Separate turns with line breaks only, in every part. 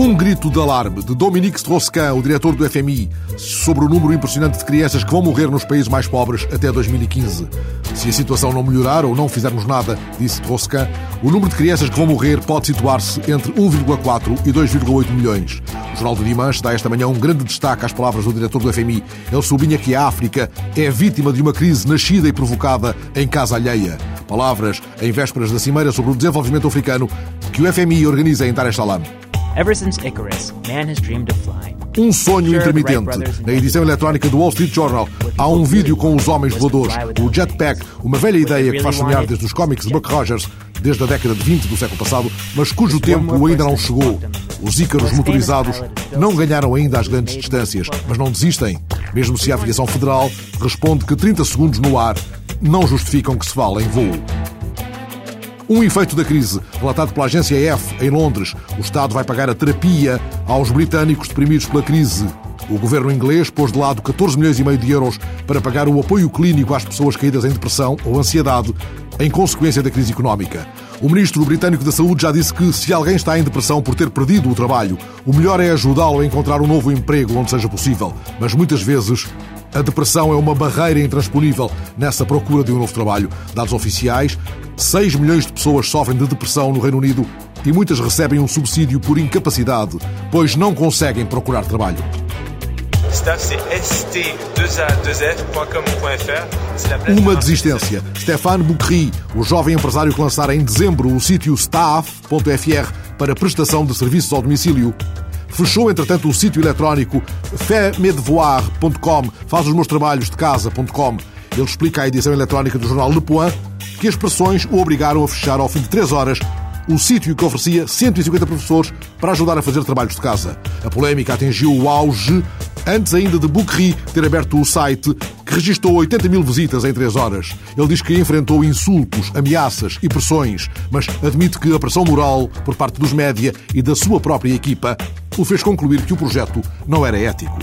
Um grito de alarme de Dominique Strauss-Kahn, o diretor do FMI, sobre o número impressionante de crianças que vão morrer nos países mais pobres até 2015. Se a situação não melhorar ou não fizermos nada, disse Strauss-Kahn, o número de crianças que vão morrer pode situar-se entre 1,4 e 2,8 milhões. O Jornal do Dimanche dá esta manhã um grande destaque às palavras do diretor do FMI. Ele sublinha que a África é vítima de uma crise nascida e provocada em casa alheia. Palavras em vésperas da Cimeira sobre o Desenvolvimento Africano que o FMI organiza em Dar es Salaam.
Ever since Icarus, man has dreamed of flying.
Um sonho intermitente. Na edição eletrónica do Wall Street Journal há um vídeo com os homens voadores, o Jetpack, uma velha ideia que faz sonhar desde os cómics de Buck Rogers, desde a década de 20 do século passado, mas cujo tempo ainda não chegou. Os Ícaros motorizados não ganharam ainda as grandes distâncias, mas não desistem. Mesmo se a aviação federal responde que 30 segundos no ar não justificam que se fale em voo. Um efeito da crise, relatado pela agência F em Londres. O Estado vai pagar a terapia aos britânicos deprimidos pela crise. O governo inglês pôs de lado 14 milhões e meio de euros para pagar o apoio clínico às pessoas caídas em depressão ou ansiedade em consequência da crise económica. O ministro britânico da Saúde já disse que se alguém está em depressão por ter perdido o trabalho, o melhor é ajudá-lo a encontrar um novo emprego onde seja possível. Mas muitas vezes a depressão é uma barreira intransponível nessa procura de um novo trabalho. Dados oficiais, 6 milhões de pessoas sofrem de depressão no Reino Unido e muitas recebem um subsídio por incapacidade, pois não conseguem procurar trabalho. Uma desistência. Stéphane Boucry, o jovem empresário que lançara em dezembro o sítio staff.fr para prestação de serviços ao domicílio, Fechou, entretanto, o sítio eletrónico femedevoir.com, faz os meus trabalhos de casa.com. Ele explica à edição eletrónica do jornal Le Point que as pressões o obrigaram a fechar ao fim de três horas o sítio que oferecia 150 professores para ajudar a fazer trabalhos de casa. A polémica atingiu o auge antes ainda de Bouquerie ter aberto o site, que registrou 80 mil visitas em 3 horas. Ele diz que enfrentou insultos, ameaças e pressões, mas admite que a pressão moral por parte dos média e da sua própria equipa o fez concluir que o projeto não era ético.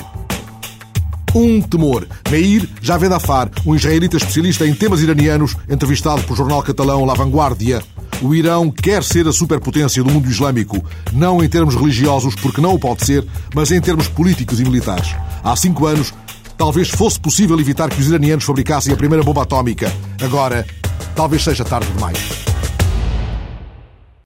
Um temor. Meir Javed Afar, um israelita especialista em temas iranianos, entrevistado pelo jornal catalão La Vanguardia, o Irão quer ser a superpotência do mundo islâmico, não em termos religiosos, porque não o pode ser, mas em termos políticos e militares. Há cinco anos, talvez fosse possível evitar que os iranianos fabricassem a primeira bomba atómica. Agora, talvez seja tarde demais.